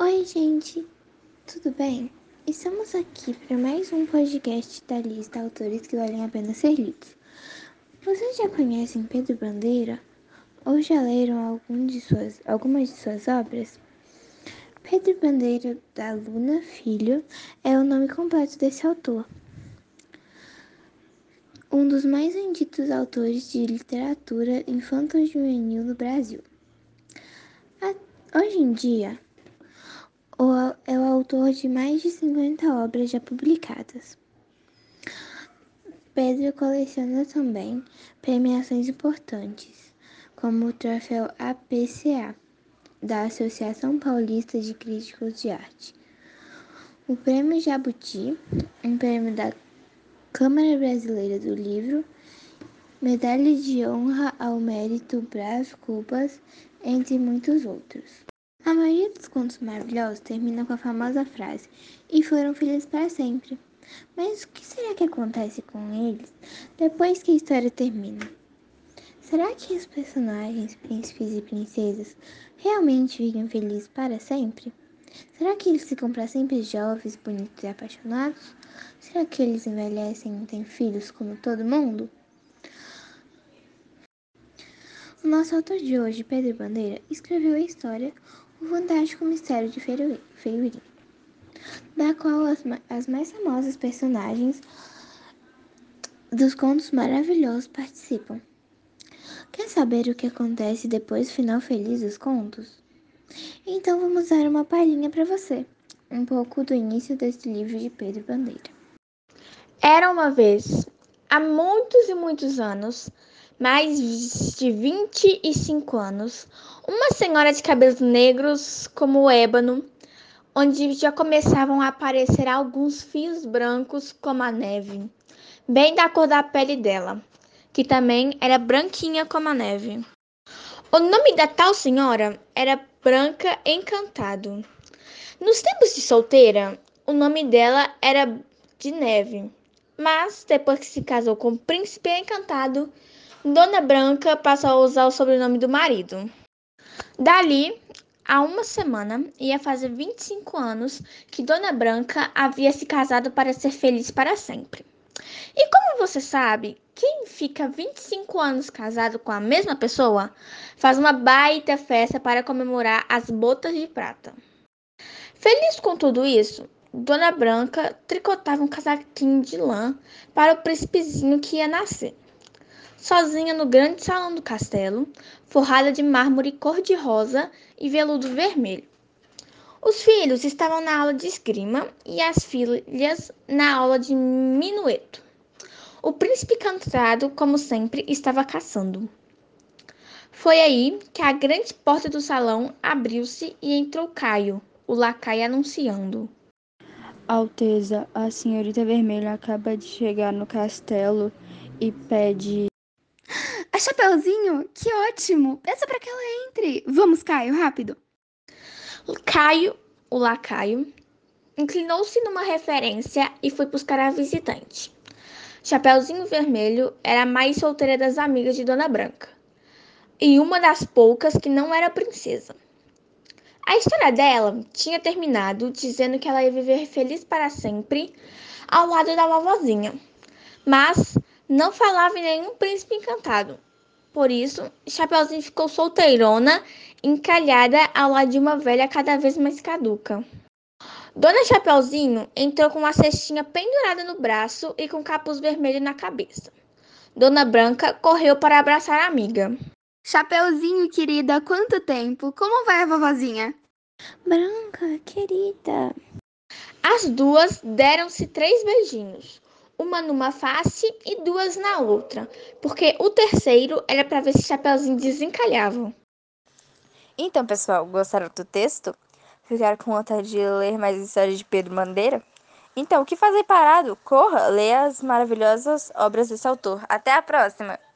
Oi, gente, tudo bem? Estamos aqui para mais um podcast da lista Autores que valem a pena ser lidos. Vocês já conhecem Pedro Bandeira? Ou já leram algum de suas, algumas de suas obras? Pedro Bandeira da Luna Filho é o nome completo desse autor. Um dos mais benditos autores de literatura infanto-juvenil no Brasil. Hoje em dia, é o autor de mais de 50 obras já publicadas. Pedro coleciona também premiações importantes, como o troféu APCA, da Associação Paulista de Críticos de Arte, o Prêmio Jabuti, um prêmio da Câmara Brasileira do Livro, medalha de honra ao mérito Brás Cubas, entre muitos outros. A maioria dos contos maravilhosos termina com a famosa frase: E foram felizes para sempre. Mas o que será que acontece com eles depois que a história termina? Será que os personagens, príncipes e princesas, realmente vivem felizes para sempre? Será que eles ficam para sempre jovens, bonitos e apaixonados? Será que eles envelhecem e têm filhos como todo mundo? O nosso autor de hoje, Pedro Bandeira, escreveu a história O Fantástico Mistério de Feiurim, da qual as, as mais famosas personagens dos contos maravilhosos participam. Quer saber o que acontece depois do final feliz dos contos? Então vamos dar uma palhinha para você, um pouco do início deste livro de Pedro Bandeira. Era uma vez, há muitos e muitos anos, mais de 25 anos, uma senhora de cabelos negros como o ébano, onde já começavam a aparecer alguns fios brancos como a neve, bem da cor da pele dela, que também era branquinha como a neve. O nome da tal senhora era Branca Encantado. Nos tempos de solteira, o nome dela era de Neve, mas depois que se casou com o príncipe encantado, Dona Branca passou a usar o sobrenome do marido. Dali a uma semana, ia fazer 25 anos que Dona Branca havia se casado para ser feliz para sempre. E como você sabe, quem fica 25 anos casado com a mesma pessoa faz uma baita festa para comemorar as botas de prata. Feliz com tudo isso, Dona Branca tricotava um casaquinho de lã para o príncipezinho que ia nascer sozinha no grande salão do castelo, forrada de mármore cor-de-rosa e veludo vermelho. Os filhos estavam na aula de esgrima e as filhas na aula de minueto. O príncipe cantado, como sempre, estava caçando. Foi aí que a grande porta do salão abriu-se e entrou Caio, o lacaio anunciando. Alteza, a senhorita vermelha acaba de chegar no castelo e pede a Chapeuzinho? Que ótimo! Peça para que ela entre. Vamos, Caio, rápido. Caio, o lacaio, inclinou-se numa referência e foi buscar a visitante. Chapeuzinho Vermelho era a mais solteira das amigas de Dona Branca e uma das poucas que não era princesa. A história dela tinha terminado dizendo que ela ia viver feliz para sempre ao lado da vovozinha, mas não falava em nenhum príncipe encantado. Por isso, Chapeuzinho ficou solteirona, encalhada ao lado de uma velha cada vez mais caduca. Dona Chapeuzinho entrou com uma cestinha pendurada no braço e com capuz vermelho na cabeça. Dona Branca correu para abraçar a amiga. Chapeuzinho, querida, quanto tempo? Como vai a vovozinha? Branca, querida. As duas deram-se três beijinhos uma numa face e duas na outra, porque o terceiro era para ver se Chapeuzinho desencalhava. Então, pessoal, gostaram do texto? Ficaram com vontade de ler mais histórias de Pedro Bandeira? Então, o que fazer parado? Corra, leia as maravilhosas obras desse autor. Até a próxima!